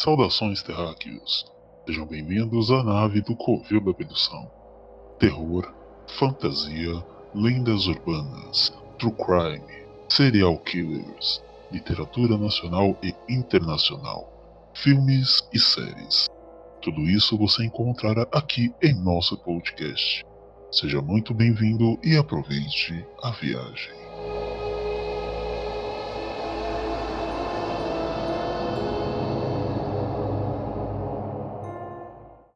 Saudações terráqueos. Sejam bem-vindos à nave do Covil da Abdução. Terror, fantasia, lendas urbanas, true crime, serial killers, literatura nacional e internacional, filmes e séries. Tudo isso você encontrará aqui em nosso podcast. Seja muito bem-vindo e aproveite a viagem.